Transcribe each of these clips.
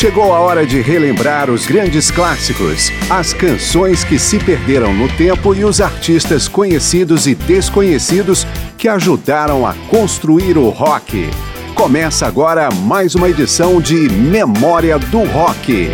Chegou a hora de relembrar os grandes clássicos, as canções que se perderam no tempo e os artistas conhecidos e desconhecidos que ajudaram a construir o rock. Começa agora mais uma edição de Memória do Rock.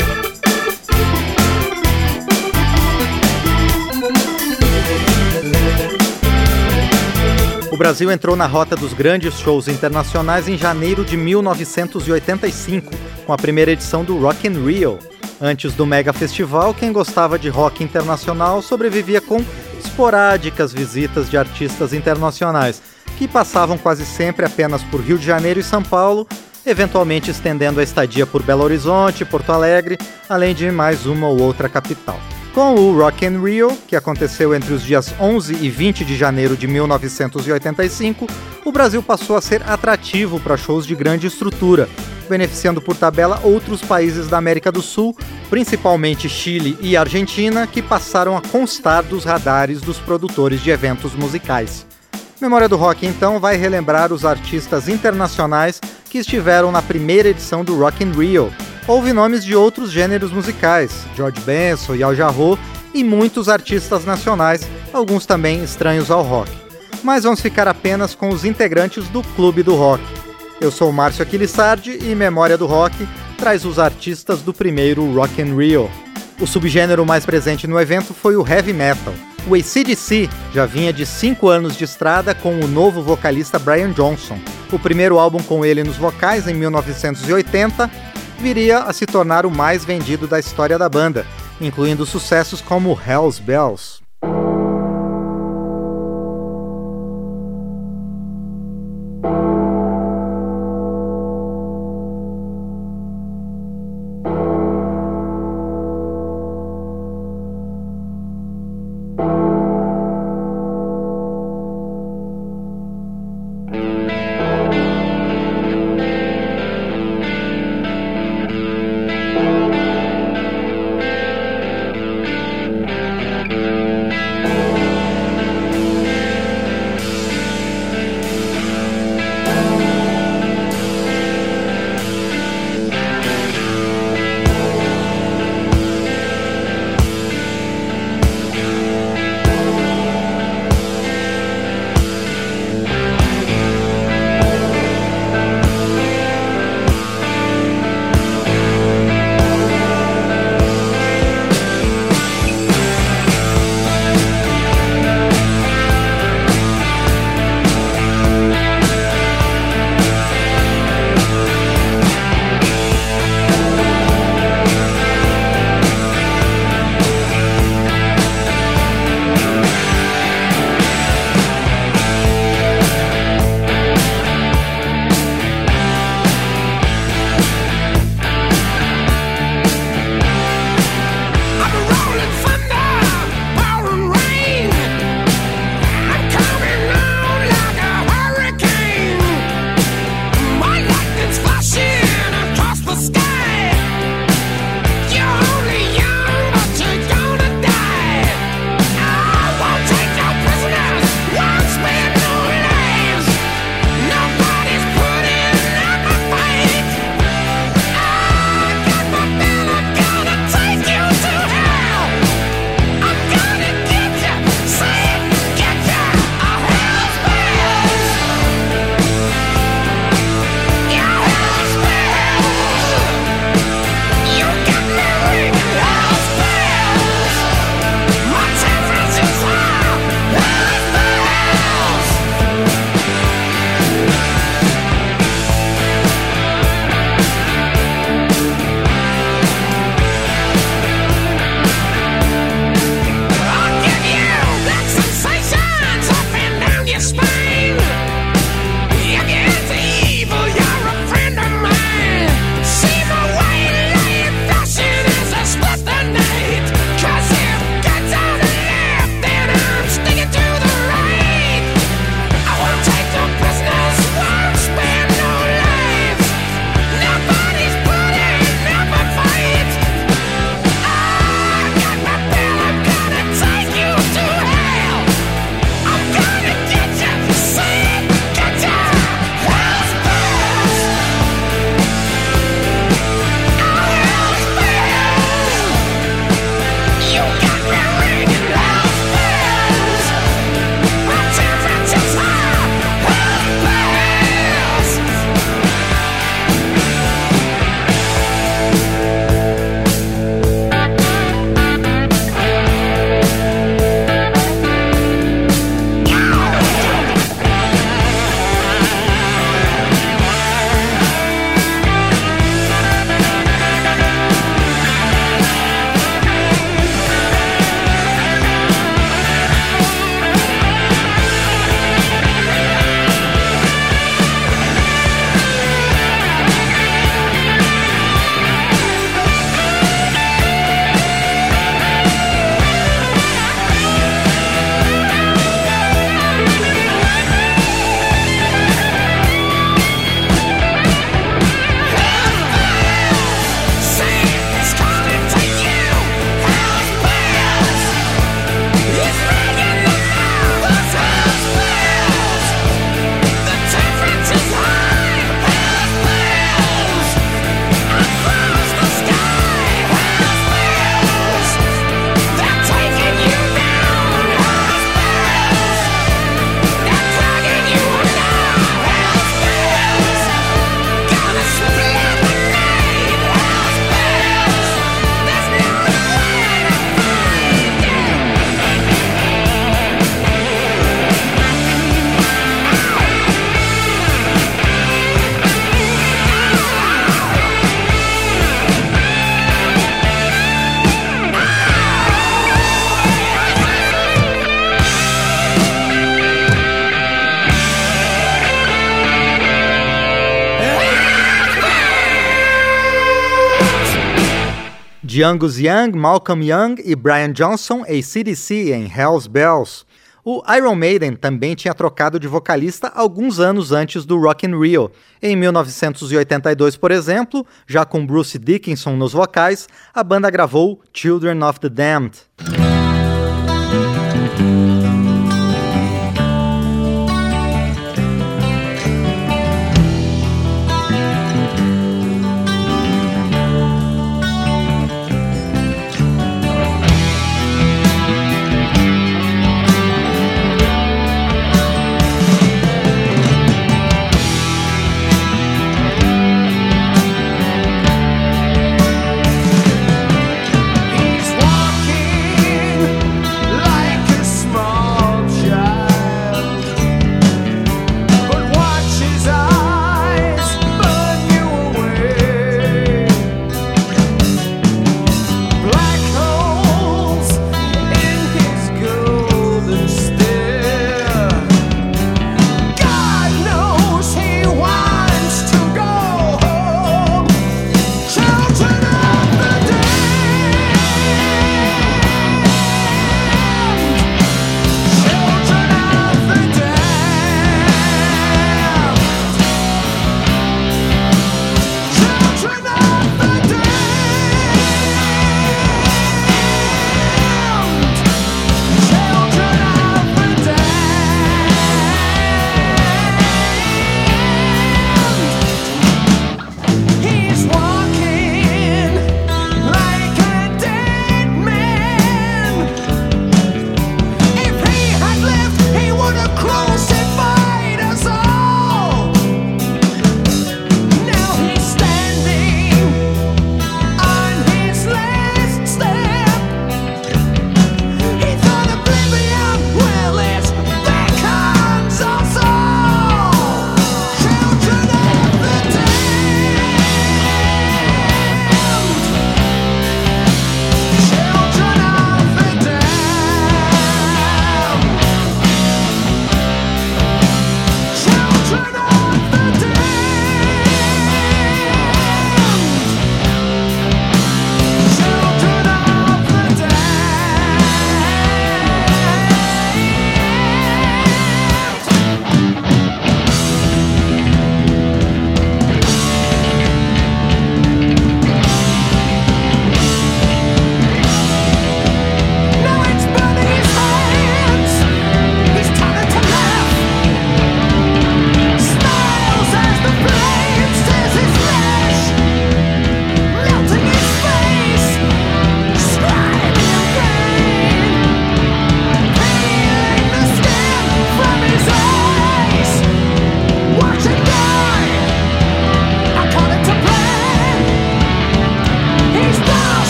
O Brasil entrou na rota dos grandes shows internacionais em janeiro de 1985, com a primeira edição do Rock in Rio. Antes do mega festival, quem gostava de rock internacional sobrevivia com esporádicas visitas de artistas internacionais, que passavam quase sempre apenas por Rio de Janeiro e São Paulo, eventualmente estendendo a estadia por Belo Horizonte, Porto Alegre, além de mais uma ou outra capital. Com o Rock in Rio, que aconteceu entre os dias 11 e 20 de janeiro de 1985, o Brasil passou a ser atrativo para shows de grande estrutura, beneficiando por tabela outros países da América do Sul, principalmente Chile e Argentina, que passaram a constar dos radares dos produtores de eventos musicais. Memória do Rock então vai relembrar os artistas internacionais que estiveram na primeira edição do Rock in Rio, houve nomes de outros gêneros musicais, George Benson e Al Jarreau, e muitos artistas nacionais, alguns também estranhos ao rock. Mas vamos ficar apenas com os integrantes do Clube do Rock. Eu sou Márcio Aquilissardi e Memória do Rock traz os artistas do primeiro Rock in Rio. O subgênero mais presente no evento foi o heavy metal. O ACDC já vinha de cinco anos de estrada com o novo vocalista Brian Johnson. O primeiro álbum com ele nos vocais, em 1980, viria a se tornar o mais vendido da história da banda, incluindo sucessos como Hell's Bells. De Angus Young, Malcolm Young e Brian Johnson, ACDC em Hell's Bells. O Iron Maiden também tinha trocado de vocalista alguns anos antes do Rock in Rio. Em 1982, por exemplo, já com Bruce Dickinson nos vocais, a banda gravou Children of the Damned.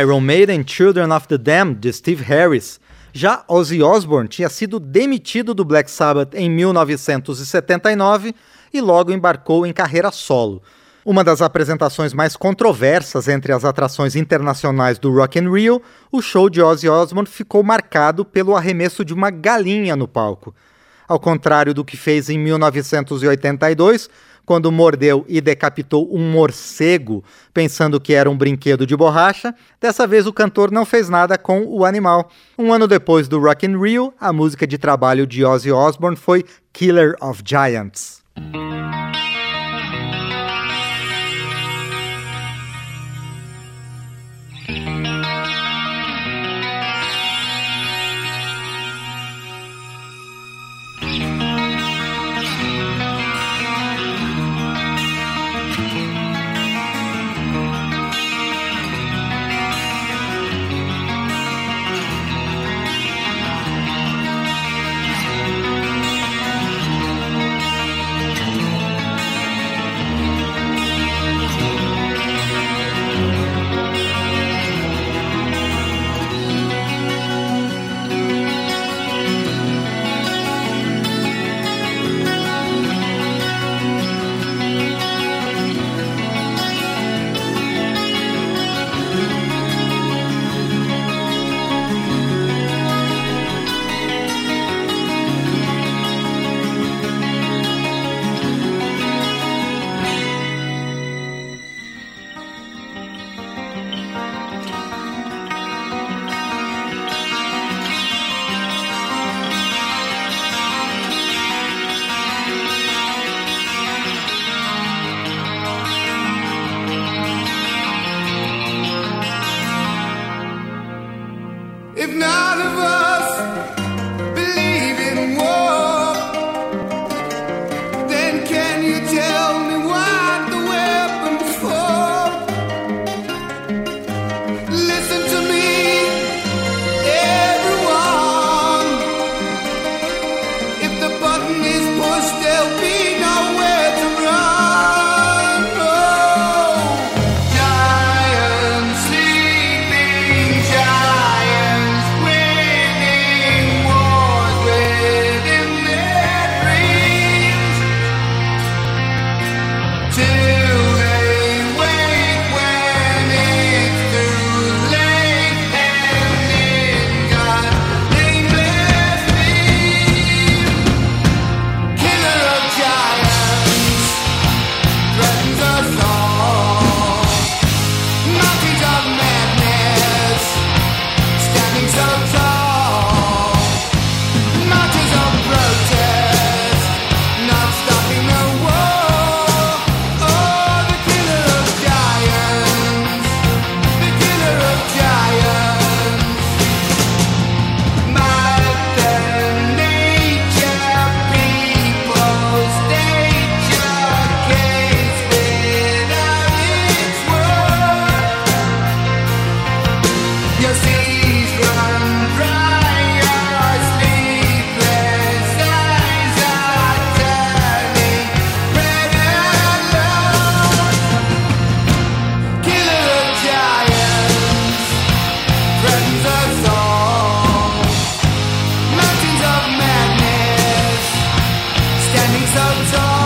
Iron Maiden Children of the Damned, de Steve Harris. Já Ozzy Osbourne tinha sido demitido do Black Sabbath em 1979 e logo embarcou em carreira solo. Uma das apresentações mais controversas entre as atrações internacionais do Rock in Rio, o show de Ozzy Osbourne ficou marcado pelo arremesso de uma galinha no palco. Ao contrário do que fez em 1982, quando mordeu e decapitou um morcego, pensando que era um brinquedo de borracha. Dessa vez o cantor não fez nada com o animal. Um ano depois do Rock in Rio, a música de trabalho de Ozzy Osbourne foi Killer of Giants. 沉重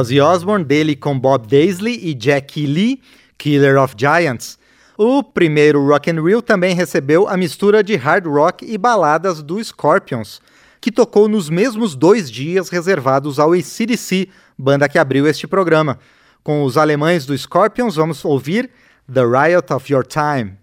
Ozzy Osbourne, dele com Bob Daisley e Jackie Lee, Killer of Giants. O primeiro Rock and Roll também recebeu a mistura de hard rock e baladas do Scorpions, que tocou nos mesmos dois dias reservados ao ACDC, banda que abriu este programa. Com os alemães do Scorpions, vamos ouvir The Riot of Your Time.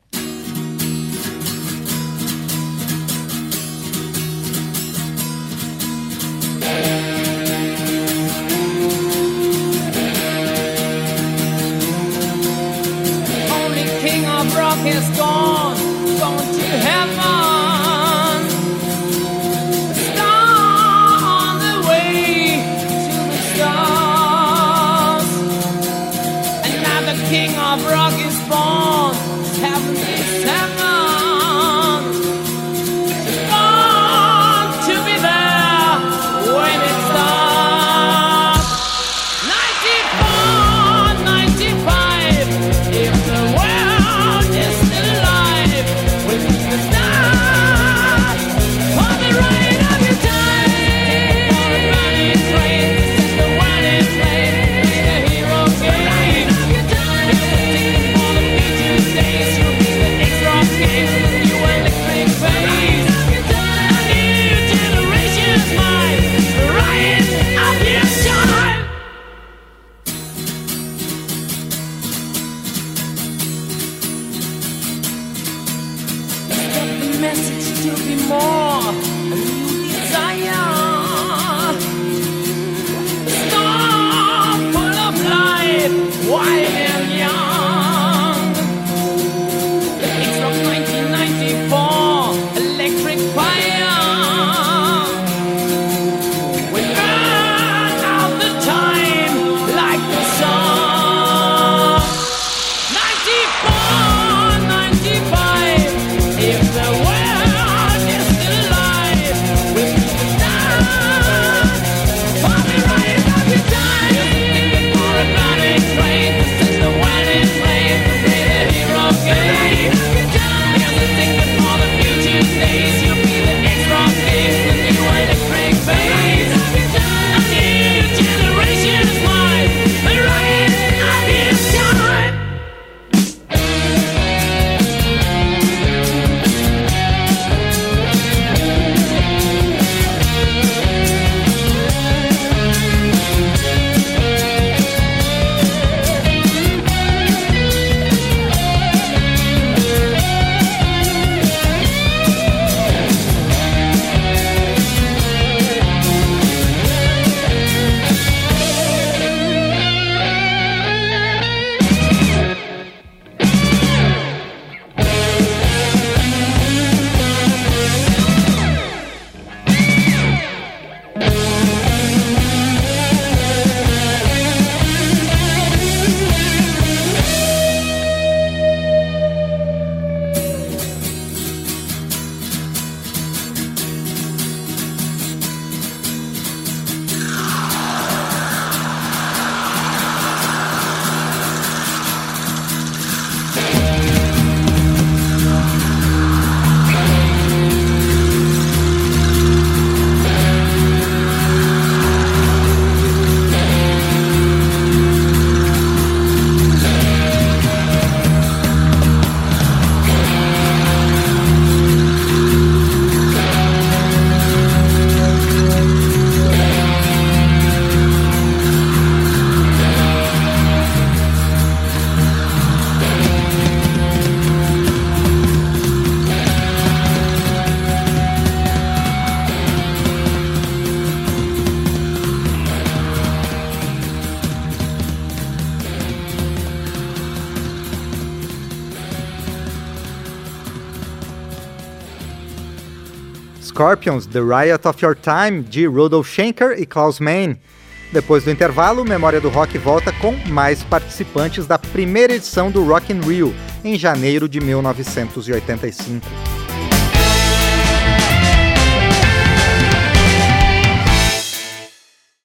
Is gone, gone to heaven. Scorpions, The Riot of Your Time, de Rudolf Schenker e Klaus Meine. Depois do intervalo, Memória do Rock volta com mais participantes da primeira edição do Rock in Rio, em janeiro de 1985.